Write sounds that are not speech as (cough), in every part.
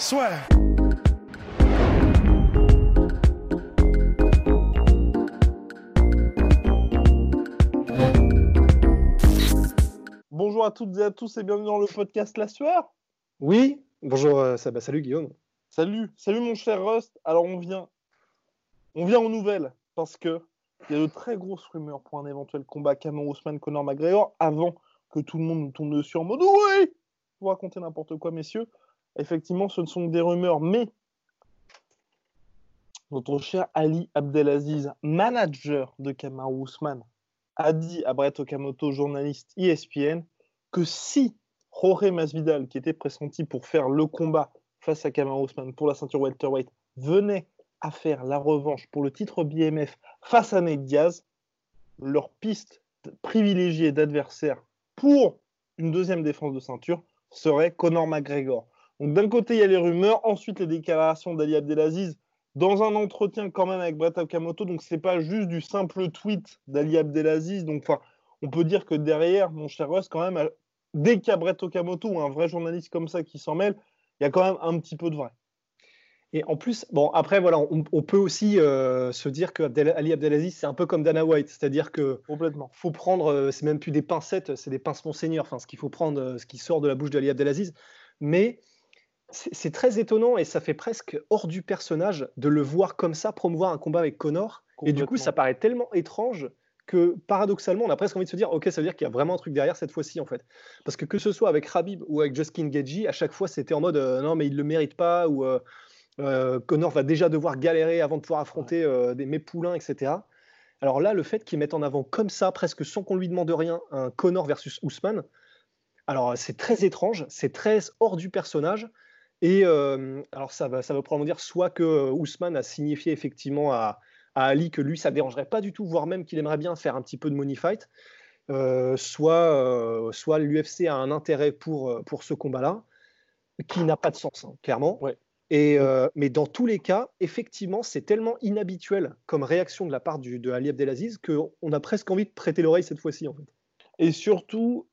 Soit. Bonjour à toutes et à tous et bienvenue dans le podcast La Sueur. Oui, bonjour, euh, ça- bah, salut Guillaume. Salut, salut mon cher Rust. Alors on vient, on vient aux nouvelles parce que il y a de très grosses rumeurs pour un éventuel combat Cameron Ousmane Conor McGregor avant que tout le monde nous tombe dessus en mode oui, vous racontez n'importe quoi messieurs. Effectivement, ce ne sont que des rumeurs, mais notre cher Ali Abdelaziz, manager de Kamaru Ousmane, a dit à Brett Okamoto, journaliste ESPN, que si Jorge Masvidal, qui était pressenti pour faire le combat face à Kamaru Ousmane pour la ceinture welterweight, venait à faire la revanche pour le titre BMF face à Nate Diaz, leur piste privilégiée d'adversaire pour une deuxième défense de ceinture serait Conor McGregor. Donc d'un côté, il y a les rumeurs, ensuite les déclarations d'Ali Abdelaziz dans un entretien quand même avec Brett Okamoto, donc c'est pas juste du simple tweet d'Ali Abdelaziz, donc on peut dire que derrière, mon cher Russ, quand même, dès qu'il y a Brett Okamoto ou un vrai journaliste comme ça qui s'en mêle, il y a quand même un petit peu de vrai. Et en plus, bon, après, voilà, on, on peut aussi euh, se dire que Abdel- Ali Abdelaziz, c'est un peu comme Dana White, c'est-à-dire que Complètement. faut prendre, euh, c'est même plus des pincettes, c'est des pinces monseigneur, enfin, ce qu'il faut prendre, euh, ce qui sort de la bouche d'Ali Abdelaziz. Mais c'est très étonnant et ça fait presque hors du personnage de le voir comme ça promouvoir un combat avec Connor. Et du coup, ça paraît tellement étrange que paradoxalement, on a presque envie de se dire, ok, ça veut dire qu'il y a vraiment un truc derrière cette fois-ci, en fait. Parce que que ce soit avec Khabib ou avec Justin Gaethje, à chaque fois, c'était en mode, euh, non, mais il le mérite pas, ou euh, euh, Connor va déjà devoir galérer avant de pouvoir affronter euh, des mépoulains, etc. Alors là, le fait qu'ils mettent en avant comme ça, presque sans qu'on lui demande rien, un Connor versus Ousmane, alors c'est très étrange, c'est très hors du personnage. Et euh, alors ça va, ça veut probablement dire soit que euh, Ousmane a signifié effectivement à, à Ali que lui, ça ne dérangerait pas du tout, voire même qu'il aimerait bien faire un petit peu de money fight, euh, soit, euh, soit l'UFC a un intérêt pour, pour ce combat-là, qui n'a pas de sens, hein, clairement. Ouais. Et, mais dans tous les cas, effectivement, c'est tellement inhabituel comme réaction de la part du, de Ali Abdelaziz qu'on a presque envie de prêter l'oreille cette fois-ci. En fait. Et surtout,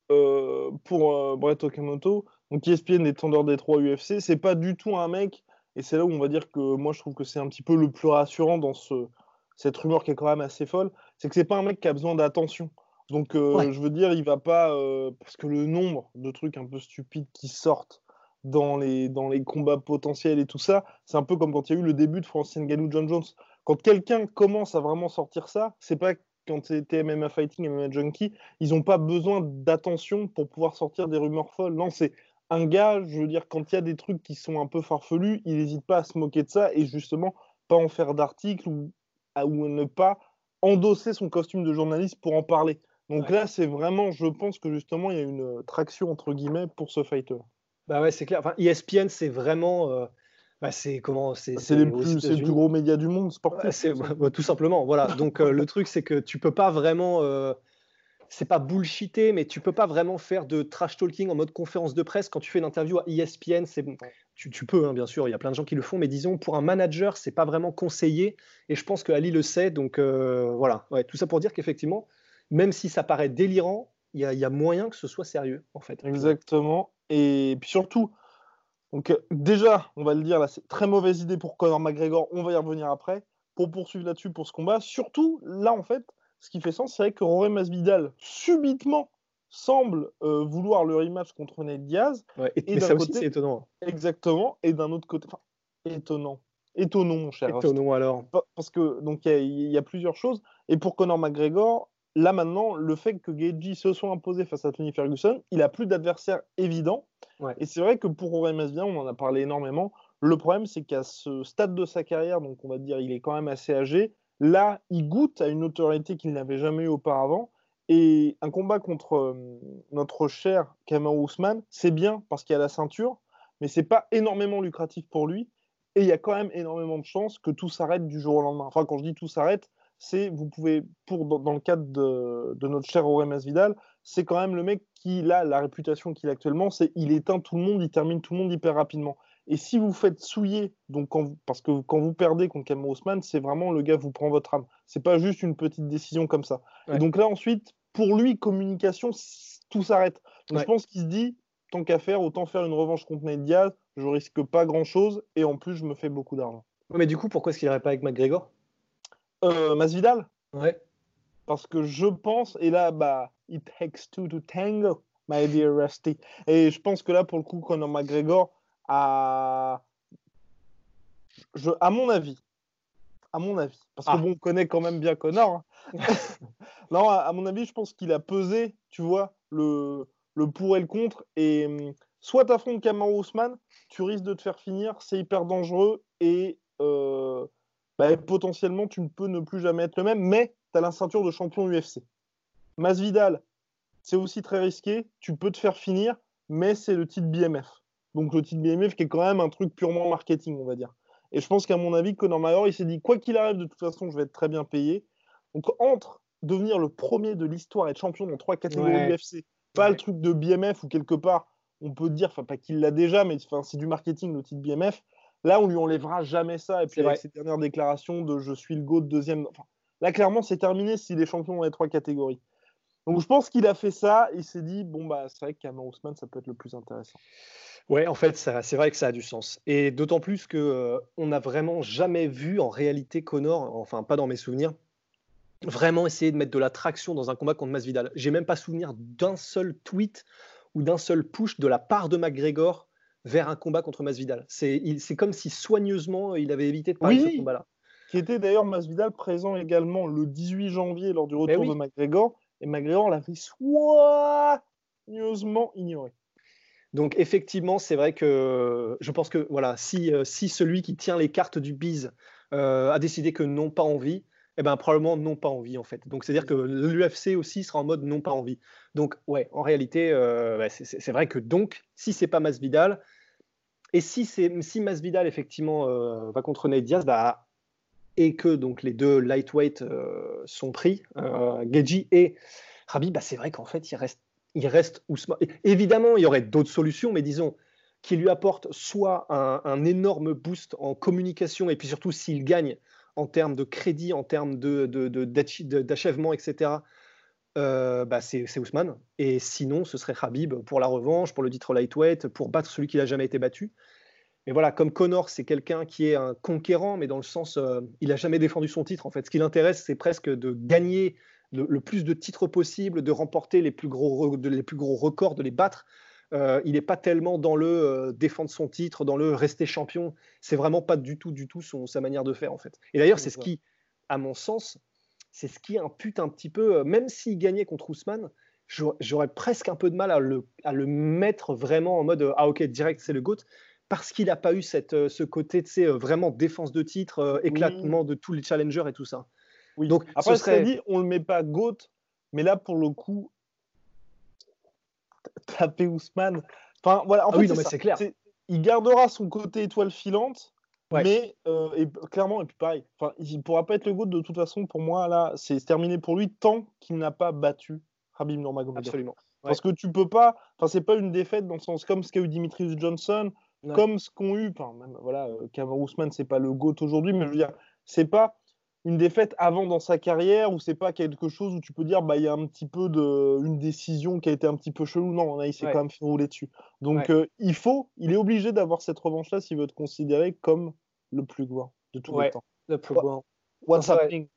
pour Brett Okamoto, donc ESPN étendeur des trois UFC, c'est pas du tout un mec, et c'est là où on va dire que moi je trouve que c'est un petit peu le plus rassurant dans ce, cette rumeur qui est quand même assez folle, c'est que c'est pas un mec qui a besoin d'attention. Donc euh, Ouais. je veux dire, il va pas, euh, parce que le nombre de trucs un peu stupides qui sortent dans les, dans les combats potentiels et tout ça, c'est un peu comme quand il y a eu le début de Francine Ngannou, John Jones. Quand quelqu'un commence à vraiment sortir ça, c'est pas quand c'était MMA Fighting, MMA Junkie, ils n'ont pas besoin d'attention pour pouvoir sortir des rumeurs folles. Non, c'est un gars, je veux dire, quand il y a des trucs qui sont un peu farfelus, il n'hésite pas à se moquer de ça et justement pas en faire d'articles ou, ne pas endosser son costume de journaliste pour en parler. Donc Ouais. là, c'est vraiment, je pense que justement, il y a une euh, traction entre guillemets pour ce fighter. Bah ouais, c'est clair. Enfin, ESPN, c'est vraiment. euh, bah, c'est comment C'est C'est les plus, gros média du monde sportif. C'est- bah, tout simplement, voilà. Donc euh, le truc, c'est que tu peux pas vraiment, euh, c'est pas bullshiter, mais tu peux pas vraiment faire de trash talking en mode conférence de presse quand tu fais une interview à ESPN. C'est, tu, tu peux, hein, bien sûr, il y a plein de gens qui le font, mais disons pour un manager, c'est pas vraiment conseillé. Et je pense que Ali le sait, donc euh, voilà. Tout ça pour dire qu'effectivement, même si ça paraît délirant, il y, a- moyen que ce soit sérieux, en fait. Exactement. Et puis surtout, donc déjà, on va le dire, là, c'est très mauvaise idée pour Conor McGregor. On va y revenir après. Pour poursuivre là-dessus pour ce combat. Surtout, là, en fait, ce qui fait sens, c'est vrai que Jorge Masvidal, subitement, semble euh, vouloir le rematch contre Nate Diaz. Ouais, et, Et mais ça aussi, côté- c'est étonnant. Exactement. Et d'un autre côté, étonnant. Étonnant, mon cher. Étonnant alors. Pa- Parce que donc il y a- il y, a plusieurs choses. Et pour Conor McGregor, là maintenant, le fait que Gaethje se soit imposé face à Tony Ferguson, il a plus d'adversaire évident. Ouais. Et c'est vrai que pour Jorge Masvidal, on en a parlé énormément. Le problème, c'est qu'à ce stade de sa carrière, donc on va dire, il est quand même assez âgé. Là, il goûte à une autorité qu'il n'avait jamais eu auparavant. Et un combat contre euh, notre cher Kamau Ousmane, c'est bien parce qu'il a la ceinture, mais c'est pas énormément lucratif pour lui. Et il y a quand même énormément de chances que tout s'arrête du jour au lendemain. Enfin, quand je dis tout s'arrête, c'est vous pouvez, pour dans, le cadre de, notre cher Auré Vidal, c'est quand même le mec qui a la réputation qu'il a actuellement, c'est il éteint tout le monde, il termine tout le monde hyper rapidement. Et si vous faites souiller, donc parce que quand vous perdez contre Kamau Ousmane, c'est vraiment le gars vous prend votre âme. C'est pas juste une petite décision comme ça. Et donc là ensuite, pour lui, communication, tout s'arrête. Je pense qu'il se dit, tant qu'à faire, autant faire une revanche contre Nate Diaz. Je risque pas grand chose et en plus, je me fais beaucoup d'argent. mais du coup, pourquoi est-ce qu'il n'irait pas avec McGregor? Euh, Masvidal Ouais. Parce que je pense, et là, bah, it takes two to tango, my dear Rusty. Et je pense que là, pour le coup, Conor McGregor, à, je, à mon avis, à mon avis, parce que ah. bon, on connaît quand même bien Connor. Hein. (laughs) non, à, mon avis, je pense qu'il a pesé, tu vois, le, le pour et le contre. Et hum, soit tu affrontes Kamaru Ousmane, tu risques de te faire finir, c'est hyper dangereux et euh, bah, potentiellement tu ne peux ne plus jamais être le même, mais tu as la ceinture de champion UFC. Masvidal, c'est aussi très risqué, tu peux te faire finir, mais c'est le titre BMF. Donc le titre BMF qui est quand même un truc purement marketing, on va dire. Et je pense qu'à mon avis, Conor McGregor, il s'est dit, quoi qu'il arrive, de toute façon, je vais être très bien payé. Donc entre devenir le premier de l'histoire et être champion dans trois catégories UFC, pas le truc de BMF ou quelque part, on peut dire, enfin pas qu'il l'a déjà, mais c'est du marketing le titre BMF. Là, on lui enlèvera jamais ça. Et puis avec ses dernières déclarations de je suis le GOAT deuxième. Enfin, là, clairement, c'est terminé s'il est champion dans les trois catégories. Donc je pense qu'il a fait ça. Il s'est dit, bon, bah, c'est vrai que Ousmane, ça peut être le plus intéressant. Ouais, en fait, c'est vrai que ça a du sens. Et d'autant plus que euh, on n'a vraiment jamais vu en réalité Connor, enfin pas dans mes souvenirs, vraiment essayer de mettre de la traction dans un combat contre Masvidal. J'ai même pas souvenir d'un seul tweet ou d'un seul push de la part de McGregor vers un combat contre Masvidal. C'est comme si soigneusement il avait évité de parler de ce combat-là. Qui était d'ailleurs Masvidal présent également le 18 janvier lors du retour de McGregor. Et McGregor l'avait soigneusement ignoré. Donc effectivement, c'est vrai que je pense que voilà, si, euh, si celui qui tient les cartes du bise euh, a décidé que non pas envie, eh ben probablement non pas envie en fait. Donc c'est-à-dire que l'UFC aussi sera en mode non pas envie. Donc ouais, en réalité, euh, c'est vrai que donc si c'est pas Masvidal et si c'est si Masvidal effectivement va contre Diaz, bah, et que donc les deux lightweight sont pris, euh, Geji et Rabi, bah, c'est vrai qu'en fait il reste il reste Ousmane. Évidemment, il y aurait d'autres solutions, mais disons qui lui apporte soit un, énorme boost en communication, et puis surtout s'il gagne en termes de crédit, en termes d'achèvement, de, etc., euh, bah c'est Ousmane. Et sinon, ce serait Habib pour la revanche, pour le titre lightweight, pour battre celui qui n'a jamais été battu. Mais voilà, comme Connor, c'est quelqu'un qui est un conquérant, mais dans le sens, euh, il n'a jamais défendu son titre. En fait, ce qui l'intéresse, c'est presque de gagner le, plus de titres possible, de remporter les plus gros, les plus gros records, de les battre. Euh, il n'est pas tellement dans le euh, défendre son titre, dans le rester champion. C'est vraiment pas du tout, du tout son, sa manière de faire en fait. Et d'ailleurs, c'est ce qui, à mon sens, c'est ce qui impute un petit peu, même s'il gagnait contre Ousmane, j'aurais presque un peu de mal à le, à le mettre vraiment en mode ah ok direct c'est le GOAT parce qu'il n'a pas eu cette, ce côté de vraiment défense de titre, éclatement de tous les challengers et tout ça. Oui. Donc, Après, ce serait... dit, on ne le met pas GOAT, mais là, pour le coup, taper Ousmane. Enfin, voilà, en ah fait, c'est clair. Il gardera son côté étoile filante, mais euh, et, clairement, et puis pareil, enfin, il ne pourra pas être le GOAT de toute façon. Pour moi, là, c'est terminé pour lui tant qu'il n'a pas battu Rabim Nurmagomedov. Absolument. Parce que tu peux pas, enfin, c'est pas une défaite dans le sens comme ce qu'a eu Dimitrius Johnson, comme ce qu'ont eu, enfin, même, voilà, euh, Ousmane, c'est pas le GOAT aujourd'hui, mais je veux dire, c'est pas une défaite avant dans sa carrière ou c'est pas quelque chose où tu peux dire bah il y a un petit peu de une décision qui a été un petit peu chelou. Non là, il s'est quand même fait rouler dessus. Donc euh, il faut il est obligé d'avoir cette revanche là s'il veut être considéré comme le plus grand de tous les temps. le plus grand. what's happening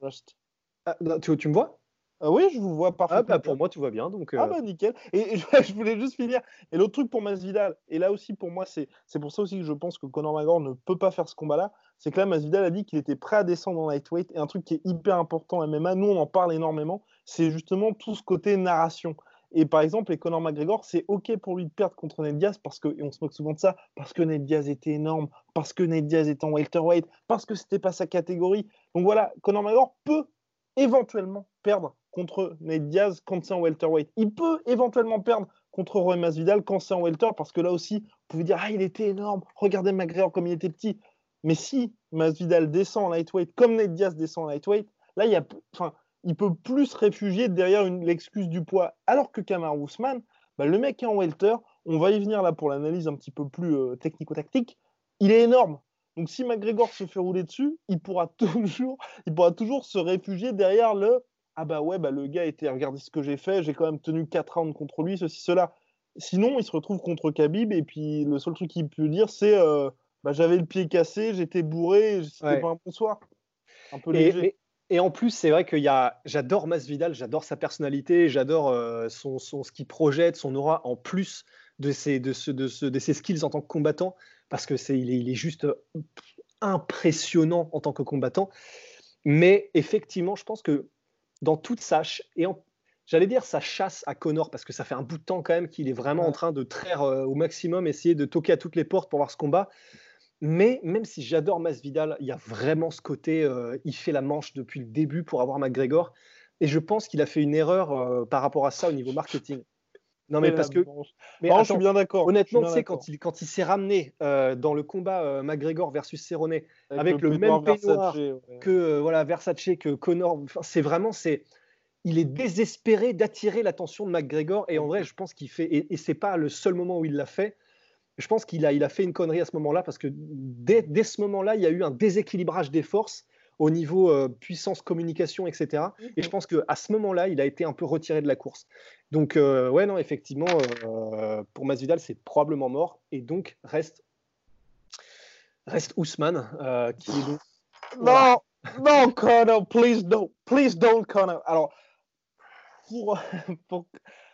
ah, tu, tu me vois? Ah oui, je vous vois parfaitement. Ah bah pour moi, tout va bien. Donc, Ah euh. bah nickel. Et, (laughs) je voulais juste finir. Et l'autre truc pour Masvidal, et là aussi pour moi, c'est pour ça aussi que je pense que Conor McGregor ne peut pas faire ce combat-là, c'est que là, Masvidal a dit qu'il était prêt à descendre en lightweight. Et un truc qui est hyper important MMA, nous on en parle énormément, c'est justement tout ce côté narration. Et par exemple, et Conor McGregor, c'est OK pour lui de perdre contre Ned Diaz, parce que, et on se moque souvent de ça, parce que Ned Diaz était énorme, parce que Ned Diaz était en welterweight, parce que c'était pas sa catégorie. Donc voilà, Conor McGregor peut éventuellement perdre contre Nate Diaz quand c'est en welterweight. Il peut éventuellement perdre contre Roy Masvidal quand c'est en welter, parce que là aussi, vous pouvez dire ah il était énorme, regardez McGregor comme il était petit. Mais si Masvidal descend en lightweight comme Nate Diaz descend en lightweight, là il y a, enfin, il peut plus se réfugier derrière l'excuse du poids. Alors que Kamar Ousmane, bah, le mec est en welter, on va y venir là pour l'analyse un petit peu plus euh, technico-tactique, il est énorme. Donc si McGregor se fait rouler dessus, il pourra (laughs) toujours, il pourra toujours se réfugier derrière le ah bah ouais bah le gars était regardez ce que j'ai fait, j'ai quand même tenu 4 rounds contre lui, ceci cela. Sinon il se retrouve contre Khabib et puis le seul truc qu'il peut dire c'est euh, bah, j'avais le pied cassé, j'étais bourré, c'était pas un bon soir. Un peu léger. Et en plus, c'est vrai que y a, j'adore Masvidal, j'adore sa personnalité, j'adore euh, son, son, ce qu'il projette, son aura, en plus de ses, de, ce, de, ce, de ses skills en tant que combattant, parce que c'est, il, est, il est juste impressionnant en tant que combattant. Mais effectivement, je pense que dans toute sa, et j'allais dire sa chasse à Connor, parce que ça fait un bout de temps quand même qu'il est vraiment en train de traire euh, au maximum, essayer de toquer à toutes les portes pour voir ce combat. Mais même si j'adore Masvidal, il y a vraiment ce côté, euh, il fait la manche depuis le début pour avoir McGregor. Et je pense qu'il a fait une erreur euh, par rapport à ça au niveau marketing. Non, mais parce que. Mais je suis bien d'accord. Honnêtement, tu sais, quand il, quand il s'est ramené euh, dans le combat McGregor versus Cerrone avec, le, même peignoir que voilà, Versace, que Connor, c'est vraiment. c'est il est désespéré d'attirer l'attention de McGregor. Et en vrai, je pense qu'il fait. Et, et c'est pas le seul moment où il l'a fait je pense qu'il a, il a fait une connerie à ce moment-là parce que dès, ce moment-là, il y a eu un déséquilibrage des forces au niveau euh, puissance, communication, etc. Et je pense qu'à ce moment-là, il a été un peu retiré de la course. Donc, euh, ouais, non, effectivement, euh, pour Masvidal, c'est probablement mort. Et donc, reste, reste Ousmane, qui est donc. Non, non, Connor, please don't, please don't, Connor. Alors, pour, (laughs) pour,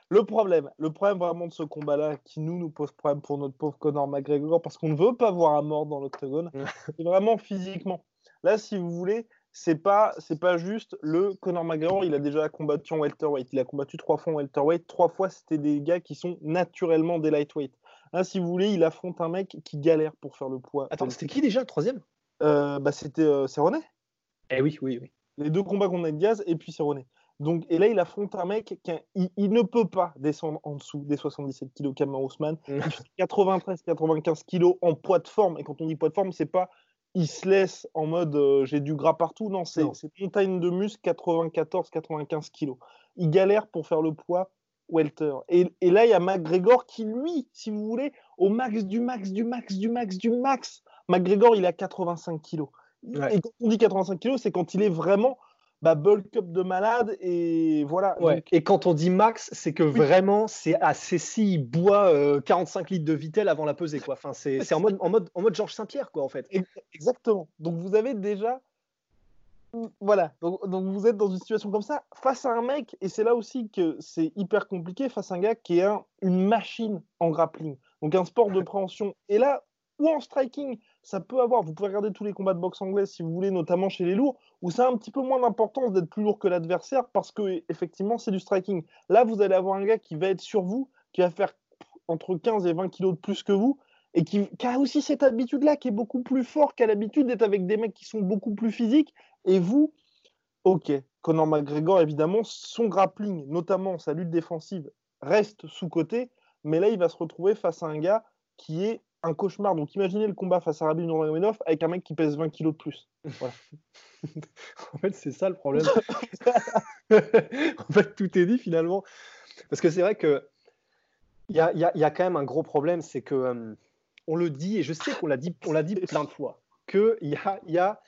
le problème, le problème vraiment de ce combat-là, qui nous nous pose problème pour notre pauvre Conor McGregor, parce qu'on ne veut pas voir à mort dans l'octogone, c'est vraiment physiquement. Là, si vous voulez, c'est pas c'est pas juste le Conor McGregor. Il a déjà combattu en welterweight. Il a combattu trois fois en welterweight. Trois fois, c'était des gars qui sont naturellement des lightweight. Là, si vous voulez, il affronte un mec qui galère pour faire le poids. Attends, c'était qui déjà le troisième? Euh, Bah, c'était euh, Cerrone. Eh oui, oui, oui. Les deux combats qu'on a de Diaz et puis Cerrone. Donc, et là, il affronte un mec qui il, ne peut pas descendre en dessous des 77 kg Kamar Ousmane. (laughs) 93-95 kg en poids de forme. Et quand on dit poids de forme, c'est pas il se laisse en mode euh, j'ai du gras partout. Non, c'est montagne de muscle 94-95 kg. Il galère pour faire le poids welter. Et, et là, il y a McGregor qui, lui, si vous voulez, au max du max du max du max du max, McGregor, il a 85 kg. Et quand on dit 85 kg, c'est quand il est vraiment bah, bulk up de malade et voilà. Et quand on dit max, c'est que vraiment c'est assez si il boit 45 euh, litres de Vitel avant la pesée quoi. Enfin c'est en mode en mode en mode Georges Saint-Pierre quoi en fait. Exactement. Donc vous avez déjà voilà. Donc, vous êtes dans une situation comme ça face à un mec et c'est là aussi que c'est hyper compliqué face à un gars qui est une machine en grappling. Donc un sport de préhension. Et là ou en striking, ça peut avoir. Vous pouvez regarder tous les combats de boxe anglaise si vous voulez, notamment chez les lourds, où ça a un petit peu moins d'importance d'être plus lourd que l'adversaire parce que effectivement c'est du striking. Là, vous allez avoir un gars qui va être sur vous, qui va faire entre 15 et 20 kilos de plus que vous, et qui, a aussi cette habitude-là, qui est beaucoup plus fort qu'à l'habitude d'être avec des mecs qui sont beaucoup plus physiques. Et vous, ok, Conor McGregor, évidemment, son grappling, notamment sa lutte défensive, reste sous-côté, mais là, il va se retrouver face à un gars qui est un cauchemar. Donc imaginez le combat face à Rabib Nurmagomedov avec un mec qui pèse 20 kilos de plus. (laughs) en fait, c'est ça le problème. (laughs) en fait, tout est dit finalement. Parce que c'est vrai que il y a, y, y a, quand même un gros problème, c'est que euh, on le dit, et je sais qu'on l'a dit, on l'a dit plein de fois, qu'il y a, y, a,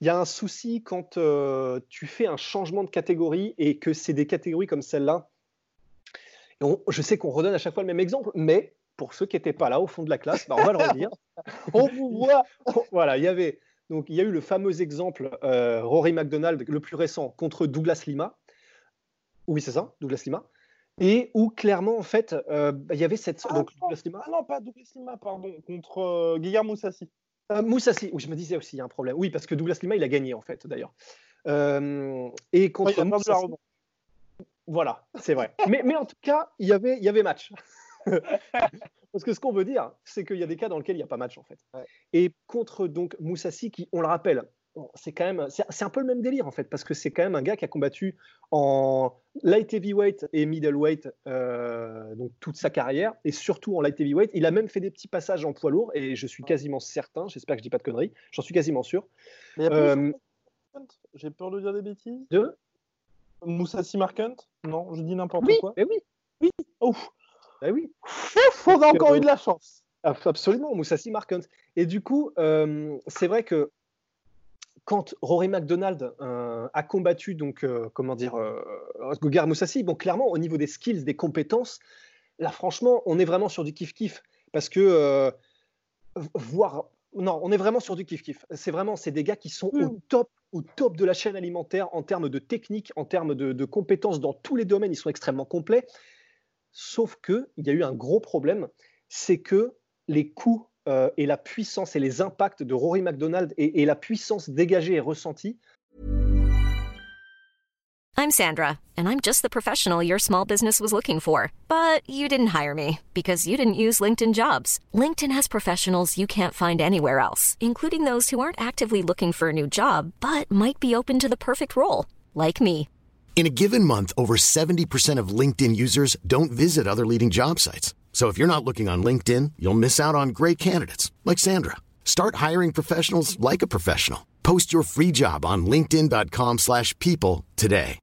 y a un souci quand euh, tu fais un changement de catégorie et que c'est des catégories comme celle-là. je sais qu'on redonne à chaque fois le même exemple, mais pour ceux qui n'étaient pas là au fond de la classe, bah, on va le redire. (laughs) on vous voit. (laughs) voilà, il y avait donc il y a eu le fameux exemple euh, Rory McDonald, le plus récent, contre Douglas Lima. Oui, c'est ça, Douglas Lima. Et où clairement, en fait, euh, bah, il y avait cette. Ah, donc, non, Douglas Lima. Ah non, pas Douglas Lima, pardon, contre euh, Guillermo Moussassi. Moussassi, oui, je me disais aussi, il y a un problème. Oui, parce que Douglas Lima, il a gagné, en fait, d'ailleurs. et contre. Moussassi... Voilà, c'est vrai. mais, mais en tout cas, il y avait, il y avait match. Parce que ce qu'on veut dire, c'est qu'il y a des cas dans lesquels il n'y a pas match en fait. Et contre donc Moussassi, qui, on le rappelle, c'est quand même, c'est un peu le même délire en fait, parce que c'est quand même un gars qui a combattu en light heavyweight et middleweight euh, donc toute sa carrière, et surtout en light heavyweight. Il a même fait des petits passages en poids lourd, et je suis quasiment certain, j'espère que je dis pas de conneries, j'en suis quasiment sûr. Euh, J'ai peur de dire des bêtises. De Moussassi Markant Non, je dis n'importe quoi. Mais oui, oui. Ouf. Bah oui. Ouf, (laughs) on a encore eu de la chance. Absolument, Moussassi Markant. Et du coup, euh, c'est vrai que quand Rory McDonald euh, a combattu donc euh, comment dire Gogar Moussassi, bon clairement au niveau des skills, des compétences, là franchement on est vraiment sur du kiff kiff parce que voir non on est vraiment sur du kiff kiff. C'est vraiment c'est des gars qui sont au hmm. top au top de la chaîne alimentaire en termes de technique, en termes de, de compétences dans tous les domaines, ils sont extrêmement complets. Sauf que il y a eu un gros problème, c'est que les coups euh, et la puissance et les impacts de Rory McDonald et, et la puissance dégagée et ressentie. I'm Sandra, and I'm just the professional your small business was looking for. But you didn't hire me because you didn't use LinkedIn jobs. LinkedIn has professionals you can't find anywhere else, including those who aren't actively looking for a new job but might be open to the perfect role, like me. In a given month, over 70% of LinkedIn users don't visit other leading job sites. So if you're not looking on LinkedIn, you'll miss out on great candidates like Sandra. Start hiring professionals like a professional. Post your free job on linkedin.com/people today.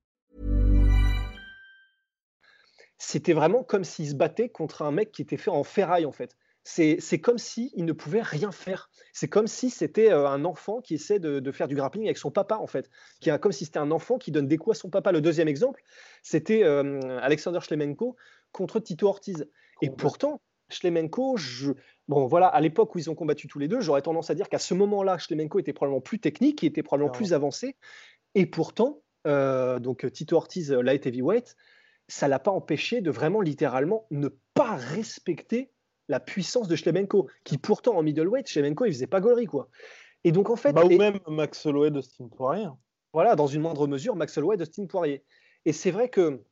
C'était vraiment comme s'il se battait contre un mec qui était fait en ferraille en fait. C'est comme s'il il ne pouvait rien faire. C'est comme si c'était euh, un enfant qui essaie de, de, faire du grappling avec son papa, en fait. Qui a, comme si c'était un enfant qui donne des coups à son papa. Le deuxième exemple, c'était euh, Alexander Schlemenko contre Tito Ortiz. Et pourtant, Schlemenko, je... bon voilà, à l'époque où ils ont combattu tous les deux, j'aurais tendance à dire qu'à ce moment-là, Schlemenko était probablement plus technique, il était probablement plus avancé. Et pourtant, euh, donc Tito Ortiz, light heavyweight, ça l'a pas empêché de vraiment littéralement ne pas respecter la puissance de Schlemenko, qui pourtant en middleweight, Schlemenko, il faisait pas gaulerie, quoi. Et donc en fait, bah, ou même Max Holloway, Dustin Poirier. Voilà, dans une moindre mesure, Max Holloway, Dustin Poirier. Et c'est vrai que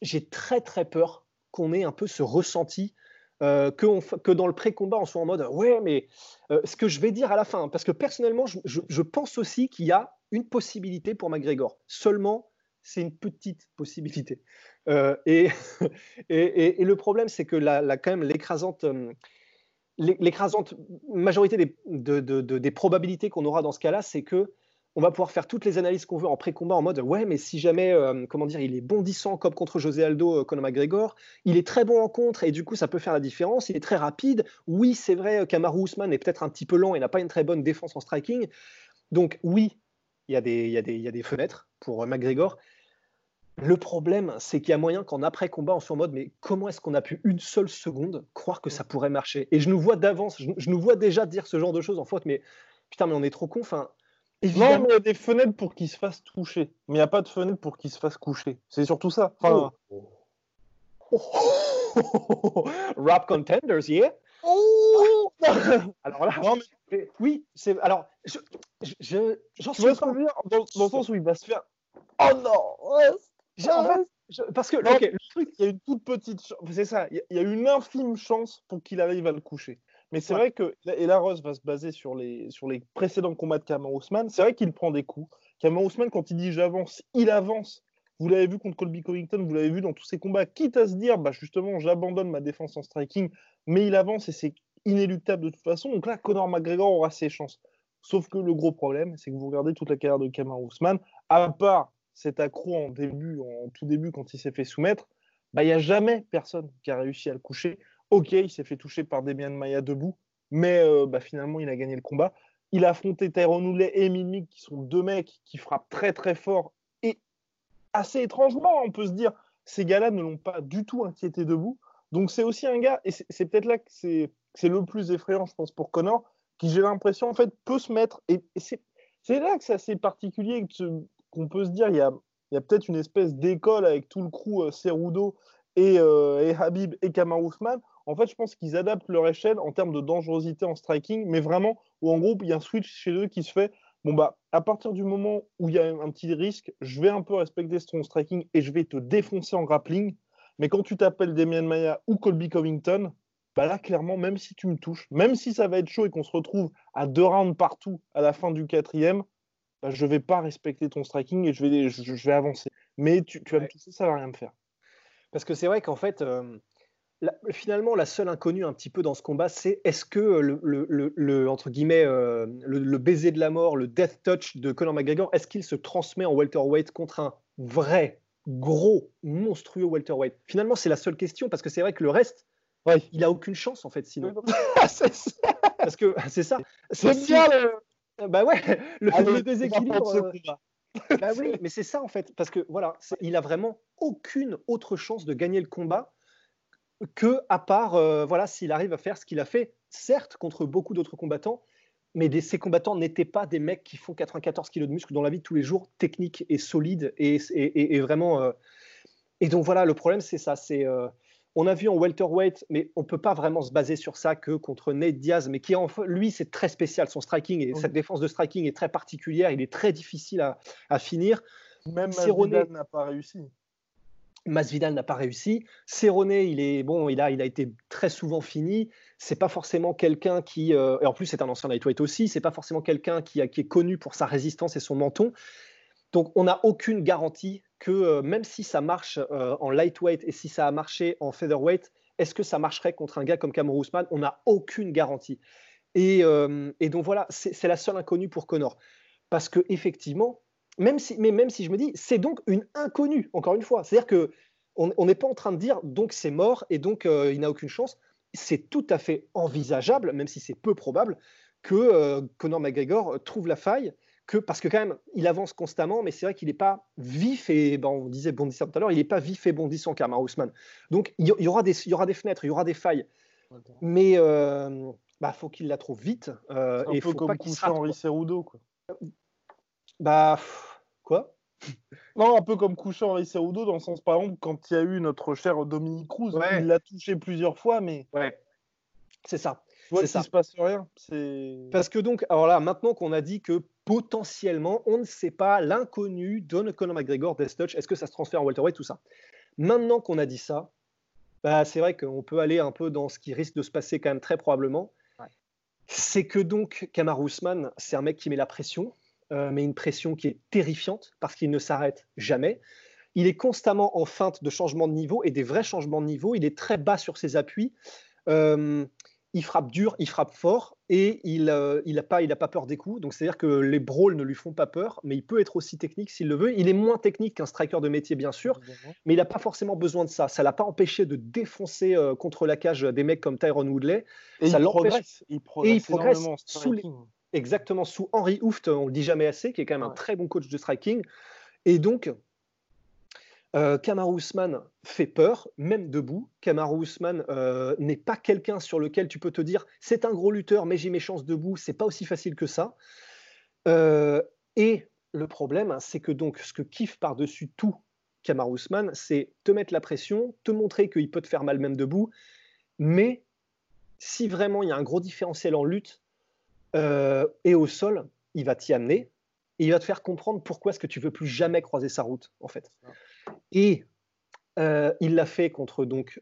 j'ai très très peur qu'on ait un peu ce ressenti euh, que, on, que, dans le pré-combat, on soit en mode ouais, mais euh, ce que je vais dire à la fin, parce que personnellement, je, je, pense aussi qu'il y a une possibilité pour McGregor. Seulement, c'est une petite possibilité. Euh, et, (laughs) le problème, c'est que la, quand même l'écrasante l'écrasante majorité des, de, de, des probabilités qu'on aura dans ce cas-là, c'est que on va pouvoir faire toutes les analyses qu'on veut en pré-combat en mode ouais, mais si jamais, euh, comment dire, il est bondissant comme contre José Aldo, euh, Conor McGregor, il est très bon en contre et du coup ça peut faire la différence. Il est très rapide. Oui, c'est vrai, euh, Kamaru Usman est peut-être un petit peu lent et n'a pas une très bonne défense en striking. Donc oui, il y, a des, y, a des, y a des fenêtres pour McGregor. Le problème, c'est qu'il y a moyen qu'en après-combat, on soit en mode mais comment est-ce qu'on a pu une seule seconde croire que ça pourrait marcher? Et je nous vois d'avance, je, je, nous vois déjà dire ce genre de choses en faute, mais putain, mais on est trop con. Enfin, non, mais il y a des fenêtres pour qu'il se fasse toucher. Mais il n'y a pas de fenêtre pour qu'il se fasse coucher. C'est surtout ça. Enfin... Oh. (laughs) Rap contenders, yeah. Oh. (laughs) alors là, non, mais... oui, c'est alors je, je, j'en suis pas dans, dans, le sens où il va se faire. Oh non. En fait, je, parce que okay, le truc, il y a une toute petite, c'est ça, il y, a une infime chance pour qu'il arrive à le coucher. Mais c'est ouais. vrai que, et là, Ross va se baser sur les, sur les précédents combats de Kamar Ousmane. C'est vrai qu'il prend des coups. Kamar Ousmane, quand il dit j'avance, il avance. Vous l'avez vu contre Colby Covington, vous l'avez vu dans tous ses combats, quitte à se dire, bah justement, j'abandonne ma défense en striking, mais il avance et c'est inéluctable de toute façon. Donc là, Conor McGregor aura ses chances. Sauf que le gros problème, c'est que vous regardez toute la carrière de Kamar Ousmane, à part cet accro en début, en tout début, quand il s'est fait soumettre, bah, il n'y a jamais personne qui a réussi à le coucher. Ok, il s'est fait toucher par Demian Maya debout, mais euh, bah, finalement, il a gagné le combat. Il a affronté Tyrone Woodley et Emile qui sont deux mecs qui frappent très très fort. Et assez étrangement, on peut se dire, ces gars-là ne l'ont pas du tout inquiété debout. Donc c'est aussi un gars, et c'est peut-être là que c'est le plus effrayant, je pense, pour Connor, qui j'ai l'impression, en fait, peut se mettre. Et, et c'est là que c'est assez particulier qu'on peut se dire, il y a, y a peut-être une espèce d'école avec tout le crew euh, Cerudo et, euh, et, Habib et Kamar Ousmane, en fait, je pense qu'ils adaptent leur échelle en termes de dangerosité en striking, mais vraiment où en gros, il y a un switch chez eux qui se fait. Bon, bah, à partir du moment où il y a un petit risque, je vais un peu respecter ton striking et je vais te défoncer en grappling. Mais quand tu t'appelles Demian Maya ou Colby Covington, bah là, clairement, même si tu me touches, même si ça va être chaud et qu'on se retrouve à deux rounds partout à la fin du quatrième, bah, je vais pas respecter ton striking et je vais, je, vais avancer. Mais tu, tu vas me toucher, ça va rien me faire. Parce que c'est vrai qu'en fait, euh, finalement, la seule inconnue un petit peu dans ce combat, c'est est-ce que le, le, le, entre guillemets, euh, le, baiser de la mort, le death touch de Conor McGregor, est-ce qu'il se transmet en welterweight contre un vrai, gros, monstrueux welterweight Finalement, c'est la seule question parce que c'est vrai que le reste, il a aucune chance en fait, sinon. (laughs) parce que (laughs) c'est ça. C'est bien le. Bah ouais, le, déséquilibre. Euh, (laughs) bah oui, mais c'est ça en fait, parce que voilà, il a vraiment aucune autre chance de gagner le combat que à part euh, voilà s'il arrive à faire ce qu'il a fait, certes contre beaucoup d'autres combattants, mais ces combattants n'étaient pas des mecs qui font 94 kilos de muscle dans la vie de tous les jours, technique et solide et, vraiment. Euh, et donc voilà, le problème c'est ça, c'est euh, on a vu en welterweight, mais on peut pas vraiment se baser sur ça que contre Nate Diaz, mais qui en lui c'est très spécial son striking et sa défense de striking est très particulière, il est très difficile à, finir. Même Cerrone n'a pas réussi. Masvidal n'a pas réussi. Cerrone, il est bon, il a, il a été très souvent fini. C'est pas forcément quelqu'un qui, euh, et en plus c'est un ancien lightweight aussi. C'est pas forcément quelqu'un qui, qui, est connu pour sa résistance et son menton. Donc on n'a aucune garantie que euh, même si ça marche euh, en lightweight et si ça a marché en featherweight, est-ce que ça marcherait contre un gars comme Cameron Ousmane? On n'a aucune garantie. Et, et donc voilà, c'est la seule inconnue pour Connor, parce que effectivement, même si, mais même si je me dis, c'est donc une inconnue, encore une fois. C'est-à-dire que on n'est pas en train de dire donc c'est mort et donc euh, il n'a aucune chance. C'est tout à fait envisageable, même si c'est peu probable, que euh, Conor McGregor trouve la faille, que, parce que quand même, il avance constamment, mais c'est vrai qu'il n'est pas vif et, ben, on disait bondissant tout à l'heure, il n'est pas vif et bondissant, Kamar Ousmane. Donc il y, aura des, il y aura des fenêtres, il y aura des failles. Mais euh, bah, faut qu'il la trouve vite. Euh, un et peu faut comme pas qu'il Henri Cerudo, quoi. Bah, quoi? Non, un peu comme couchant et Cerudo, dans le sens, par exemple, quand il y a eu notre cher Dominique Cruz, il l'a touché plusieurs fois, mais. Ouais. C'est ça. C'est ça. se passe rien. Parce que donc, alors là, maintenant qu'on a dit que potentiellement, on ne sait pas l'inconnu de Conor McGregor, Death Touch, est-ce que ça se transfère en welterweight, tout ça. Maintenant qu'on a dit ça, bah, c'est vrai qu'on peut aller un peu dans ce qui risque de se passer quand même très probablement. C'est que donc, Kamar Ousmane, c'est un mec qui met la pression, euh, mais une pression qui est terrifiante parce qu'il ne s'arrête jamais. Il est constamment en feinte de changement de niveau et des vrais changements de niveau. Il est très bas sur ses appuis. Euh, il frappe dur, il frappe fort et il n'a euh, pas, pas peur des coups. Donc c'est-à-dire que les brawls ne lui font pas peur, mais il peut être aussi technique s'il le veut. Il est moins technique qu'un striker de métier, bien sûr, mais il n'a pas forcément besoin de ça. Ça l'a pas empêché de défoncer contre la cage des mecs comme Tyron Woodley. Et ça il progresse. Il progresse, et il progresse sous les, exactement sous Henry Hooft, on le dit jamais assez, qui est quand même un très bon coach de striking. Et donc, euh, Kamaru Usman fait peur, même debout. Kamaru Usman euh, n'est pas quelqu'un sur lequel tu peux te dire c'est un gros lutteur, mais j'ai mes chances debout. C'est pas aussi facile que ça. Euh, et le problème, c'est que donc ce que kiffe par-dessus tout Kamaru Usman, c'est te mettre la pression, te montrer qu'il peut te faire mal même debout. Mais si vraiment il y a un gros différentiel en lutte, euh, et au sol, il va t'y amener et il va te faire comprendre pourquoi est-ce que tu veux plus jamais croiser sa route, en fait. Et euh, il l'a fait contre donc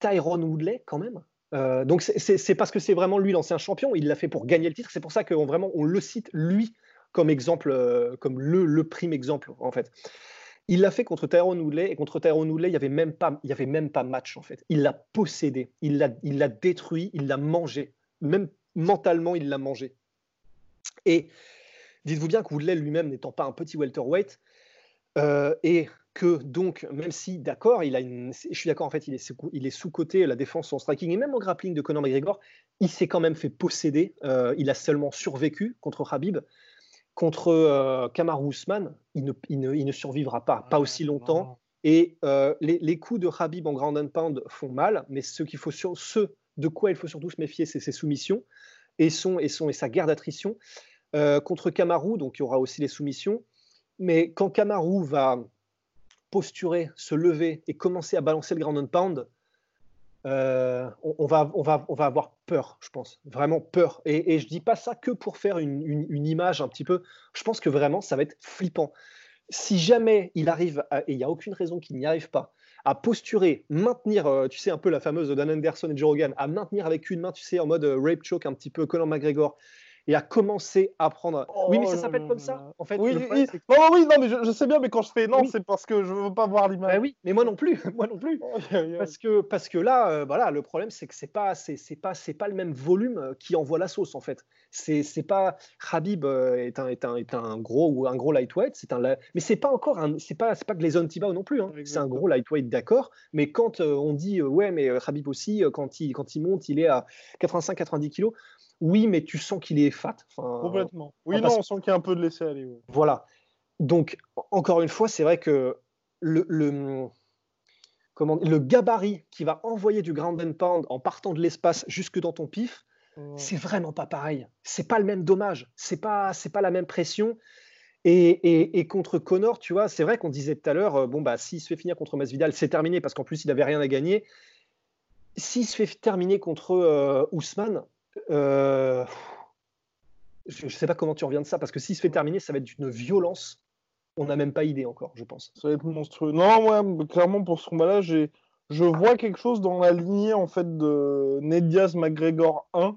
Tyrone Woodley, quand même. Euh, donc c'est parce que c'est vraiment lui l'ancien champion. Il l'a fait pour gagner le titre. C'est pour ça qu'on vraiment on le cite lui comme exemple, comme le, prime exemple en fait. Il l'a fait contre Tyrone Woodley et contre Tyrone Woodley, il n'y avait même pas, il y avait même pas match en fait. Il l'a possédé, il l'a, détruit, il l'a mangé. Même mentalement, il l'a mangé. Et dites-vous bien que Woodley lui-même n'étant pas un petit welterweight, euh, et que donc, même si, d'accord, il a une, je suis d'accord, en fait, il est, il est sous-côté la défense, son striking, et même en grappling de Conor McGregor, il s'est quand même fait posséder. Euh, il a seulement survécu contre Habib. Contre euh, Kamaru Usman, il ne, il, ne, survivra pas, pas aussi longtemps. Et euh, les, les, coups de Habib en ground and pound font mal, mais ce qu'il faut sur, ce de quoi il faut surtout se méfier, c'est ses soumissions et, son, et, son, et sa guerre d'attrition. Euh, contre Kamaru, donc il y aura aussi les soumissions. Mais quand Kamaru va posturer, se lever et commencer à balancer le ground and pound, euh, on, va, on, va, on va avoir peur, je pense, vraiment peur. Et, je dis pas ça que pour faire une, une, image un petit peu. Je pense que vraiment, ça va être flippant. Si jamais il arrive, et il n'y a aucune raison qu'il n'y arrive pas, à posturer, maintenir, euh, tu sais, un peu la fameuse Dan Anderson et Joe Rogan, à maintenir avec une main, tu sais, en mode euh, rape choke, un petit peu Conor McGregor, et à commencer à prendre. oui, mais ça Oh s'appelle comme ça. En fait, Oui, oui, oui. c'est que- Non, oui, non, mais je, je sais bien, mais quand je fais non, Oui. c'est parce que je veux pas voir Bah l'image. oui, mais moi non plus, (laughs) moi non plus. Parce que, parce que là, euh, voilà, le problème, c'est que c'est pas, c'est, c'est pas, c'est pas le même volume euh, qui envoie la sauce en fait. C'est, c'est pas Khabib euh, est un, est un, est un gros ou un gros lightweight, c'est un, mais c'est pas encore un, c'est pas, c'est pas Gleison Tibau non plus. hein. C'est un gros lightweight, d'accord. Mais quand euh, on dit euh, ouais, mais Khabib aussi, quand il, quand il monte, il est à 85-90 kilos. Oui, mais tu sens qu'il est fat. Enfin, Complètement. Oui, non, on sent qu'il y a un peu de laisser aller. ouais. voilà. Donc, en- encore une fois, c'est vrai que le, le, comment, le gabarit qui va envoyer du ground and pound en partant de l'espace jusque dans ton pif, Ouais. c'est vraiment pas pareil. C'est pas le même dommage. C'est pas, c'est pas la même pression. Et, et- et contre Connor, tu vois, c'est vrai qu'on disait tout à l'heure, euh, bon, bah, s'il se fait finir contre Masvidal, c'est terminé parce qu'en plus, il n'avait rien à gagner. S'il se fait terminer contre euh, Ousmane, euh, je ne sais pas comment tu reviens de ça, parce que s'il se fait terminer, ça va être d'une violence. On n'a même pas idée encore, je pense. Ça va être monstrueux. Non, ouais, clairement, pour ce combat-là, j'ai... je vois quelque chose dans la lignée en fait de Ned Diaz McGregor 1.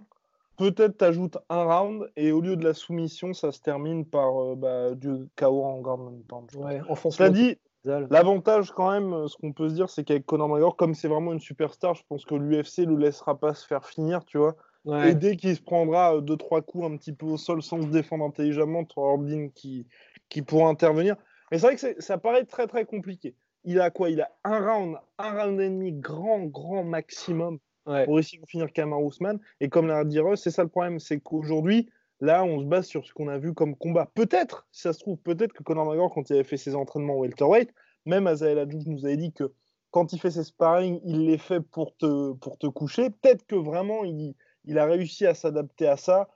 Peut-être t'ajoutes un round et au lieu de la soumission, ça se termine par euh, bah, du KO en ground and pound. Ouais, Cela dit, l'avantage quand même, euh, ce qu'on peut se dire, c'est qu'avec Conor McGregor, comme c'est vraiment une superstar, je pense que l'UFC le laissera pas se faire finir, tu vois. Ouais. Et dès qu'il se prendra euh, deux trois coups un petit peu au sol sans se défendre intelligemment, tu Ordine qui, qui pourra intervenir. Mais c'est vrai que ça paraît très très compliqué. Il a quoi? Il a un round, un round et demi, grand grand maximum Ouais. pour essayer de finir Kamar Ousmane. Et comme l'a dit Russ, c'est ça le problème, c'est qu'aujourd'hui, là, on se base sur ce qu'on a vu comme combat. Peut-être, si ça se trouve, peut-être que Conor McGregor, quand il avait fait ses entraînements au welterweight, même Azael Adjouz nous avait dit que quand il fait ses sparring, il les fait pour te, pour te coucher. Peut-être que vraiment, il, il a réussi à s'adapter à ça.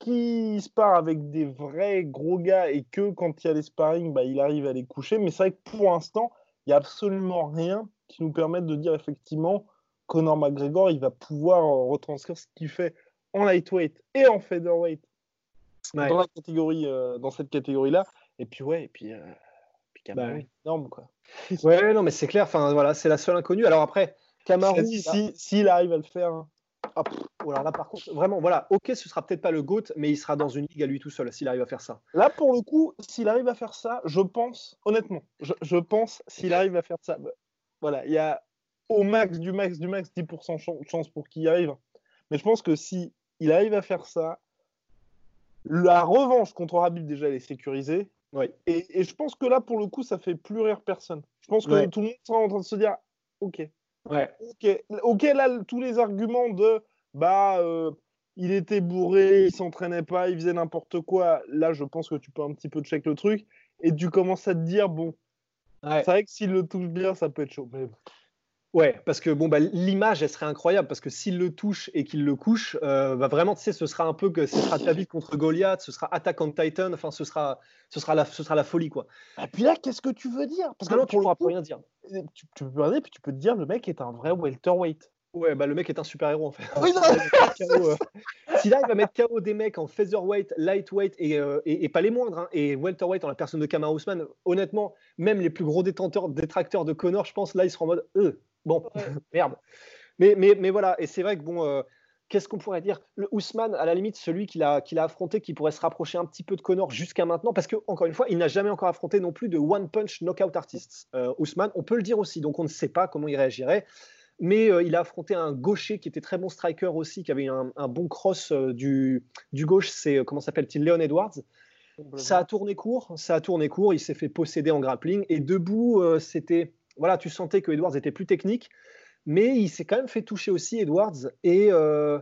Qui se part avec des vrais gros gars et que quand il y a les sparring, bah, il arrive à les coucher. Mais c'est vrai que pour l'instant, il n'y a absolument rien qui nous permette de dire effectivement Conor McGregor, il va pouvoir euh, retranscrire ce qu'il fait en lightweight et en featherweight Ouais. dans, la catégorie, euh, dans cette catégorie-là. Et puis, ouais, et puis, euh, puis Kamaru, Bah énorme, quoi. Ouais, non, mais c'est clair. Enfin, voilà, c'est la seule inconnue. Alors après, Kamaru, dit, si- s'il arrive à le faire, hein, oh, alors là, par contre, vraiment, voilà, ok, ce sera peut-être pas le GOAT, mais il sera dans une ligue à lui tout seul s'il arrive à faire ça. là, pour le coup, s'il arrive à faire ça, je pense, honnêtement, je, je pense, s'il arrive à faire ça, bah, voilà, il y a au max, du max, du max, 10% chan- chance pour qu'il y arrive. Mais je pense que si il arrive à faire ça, la revanche contre Habib, déjà, elle est sécurisée. Oui. Et, et je pense que là, pour le coup, ça fait plus rire personne. Je pense que Ouais. tout le monde sera en train de se dire, ok, Ouais. ok, ok, là, tous les arguments de, bah, euh, il était bourré, il s'entraînait pas, il faisait n'importe quoi. Là, je pense que tu peux un petit peu check le truc et tu commences à te dire, bon, Ouais. c'est vrai que s'il le touche bien, ça peut être chaud. Mais Ouais, parce que bon, bah, l'image, elle serait incroyable, parce que s'il le touche et qu'il le couche, euh, bah, vraiment, tu sais, ce sera un peu que ce sera David contre Goliath, ce sera Attack on Titan, enfin, ce sera, ce sera, la, ce sera la folie, quoi. Et puis là, qu'est-ce que tu veux dire? Parce Ah non, que tu pour le pourras coup, plus rien dire. tu, tu peux regarder, puis tu peux te dire, le mec est un vrai welterweight. Ouais, bah, le mec est un super-héros, en fait. Oui, (laughs) non, KO, euh, S'il arrive à mettre KO des mecs en featherweight, lightweight et, euh, et, et pas les moindres, hein, et welterweight en la personne de Kamaru Usman, honnêtement, même les plus gros détenteurs, détracteurs de Connor, je pense, là, ils seront en mode euh, bon, (laughs) merde. Mais, mais, mais voilà, et c'est vrai que bon, euh, qu'est-ce qu'on pourrait dire? Le Ousmane, à la limite, celui qu'il a, qu'il a affronté, qui pourrait se rapprocher un petit peu de Connor jusqu'à maintenant, parce que, encore une fois, il n'a jamais encore affronté non plus de one punch knockout artists. Euh, Ousmane, on peut le dire aussi, donc on ne sait pas comment il réagirait. Mais euh, il a affronté un gaucher qui était très bon striker aussi, qui avait un, un bon cross euh, du, du gauche, c'est comment s'appelle-t-il? Leon Edwards. Ça a tourné court, ça a tourné court, il s'est fait posséder en grappling et debout, c'était voilà, tu sentais que Edwards était plus technique, mais il s'est quand même fait toucher aussi Edwards et euh,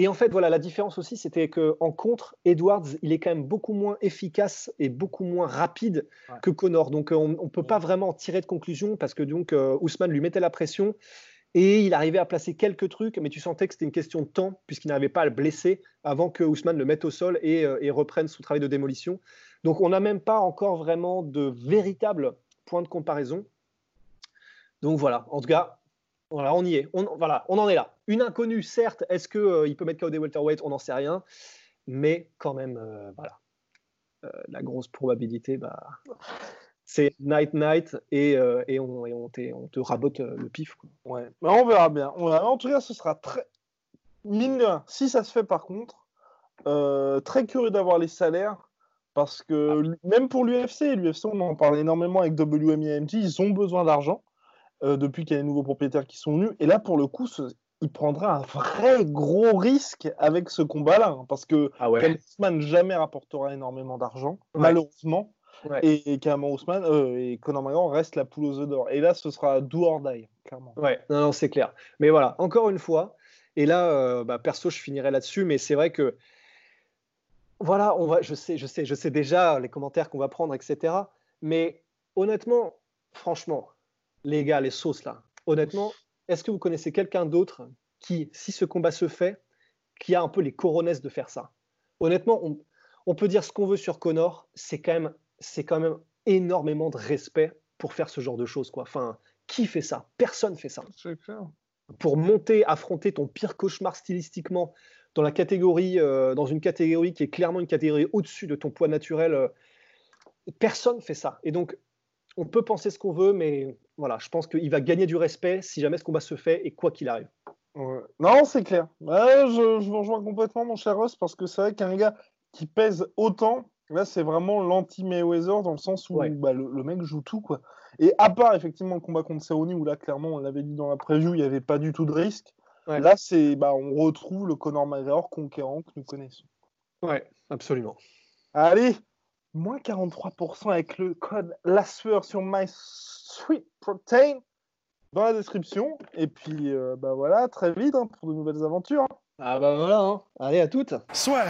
et en fait voilà la différence aussi c'était que en contre Edwards il est quand même beaucoup moins efficace et beaucoup moins rapide Ouais. que Connor donc on, on peut pas vraiment en tirer de conclusion parce que donc euh, Ousmane lui mettait la pression et il arrivait à placer quelques trucs, mais tu sentais que c'était une question de temps, puisqu'il n'arrivait pas à le blesser avant que Ousmane le mette au sol et, euh, et reprenne son travail de démolition. Donc on n'a même pas encore vraiment de véritable point de comparaison. Donc voilà, en tout cas, voilà, on y est. On, voilà, on en est là. Une inconnue, certes, est-ce qu'il peut mettre KO des welterweight On n'en sait rien. Mais quand même, euh, voilà. Euh, la grosse probabilité, bah, c'est night night et, euh, et, on, et on, on, te rabote euh, le pif. Quoi. Ouais, mais on verra bien. On verra. En tout cas, ce sera très. Mine si ça se fait par contre, euh, très curieux d'avoir les salaires. Parce que ah. même pour l'UFC, l'UFC, on en parle énormément avec WMIMG, ils ont besoin d'argent euh, depuis qu'il y a des nouveaux propriétaires qui sont venus. Et là, pour le coup, ce, il prendra un vrai gros risque avec ce combat-là. Hein, parce que ah ouais. jamais rapportera énormément d'argent, malheureusement. Et, et Ousmane euh, et Conor McGregor restent la poule aux œufs d'or. Et là, ce sera do or die, clairement. Ouais, non, non c'est clair. Mais voilà, encore une fois, et là, euh, bah, perso, je finirai là-dessus, mais c'est vrai que voilà, on va, je sais, je sais, je sais déjà les commentaires qu'on va prendre, etc. Mais honnêtement, franchement, les gars, les sauces là, honnêtement, est-ce que vous connaissez quelqu'un d'autre qui, si ce combat se fait, qui a un peu les coronesses de faire ça? Honnêtement, on, on peut dire ce qu'on veut sur Connor, c'est quand même c'est quand même énormément de respect pour faire ce genre de choses. Quoi. Enfin, qui fait ça? Personne fait ça. Pour monter, affronter ton pire cauchemar stylistiquement dans la catégorie, euh, dans une catégorie qui est clairement une catégorie au-dessus de ton poids naturel, euh, personne fait ça. Et donc, on peut penser ce qu'on veut, mais voilà, je pense qu'il va gagner du respect si jamais ce combat se fait et quoi qu'il arrive. Non, c'est clair. je, je vous rejoins complètement, mon cher Ross, parce que c'est vrai qu'un gars qui pèse autant, Là, c'est vraiment l'anti-Mayweather dans le sens où bah, le, mec joue tout. quoi. Et à part effectivement le combat contre Cerrone, où là, clairement, on l'avait dit dans la preview, il n'y avait pas du tout de risque. Là, c'est, bah, on retrouve le Conor McGregor conquérant que nous connaissons. Ouais, absolument. Allez, moins 43% avec le code LASFEUR sur My Sweet Protein dans la description. Et puis, euh, bah voilà, très vite hein, pour de nouvelles aventures. Ah bah voilà, hein. allez à toutes. Soit.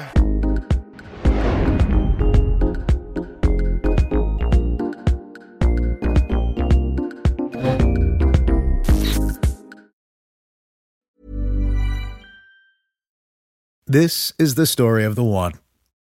This is the story of the one.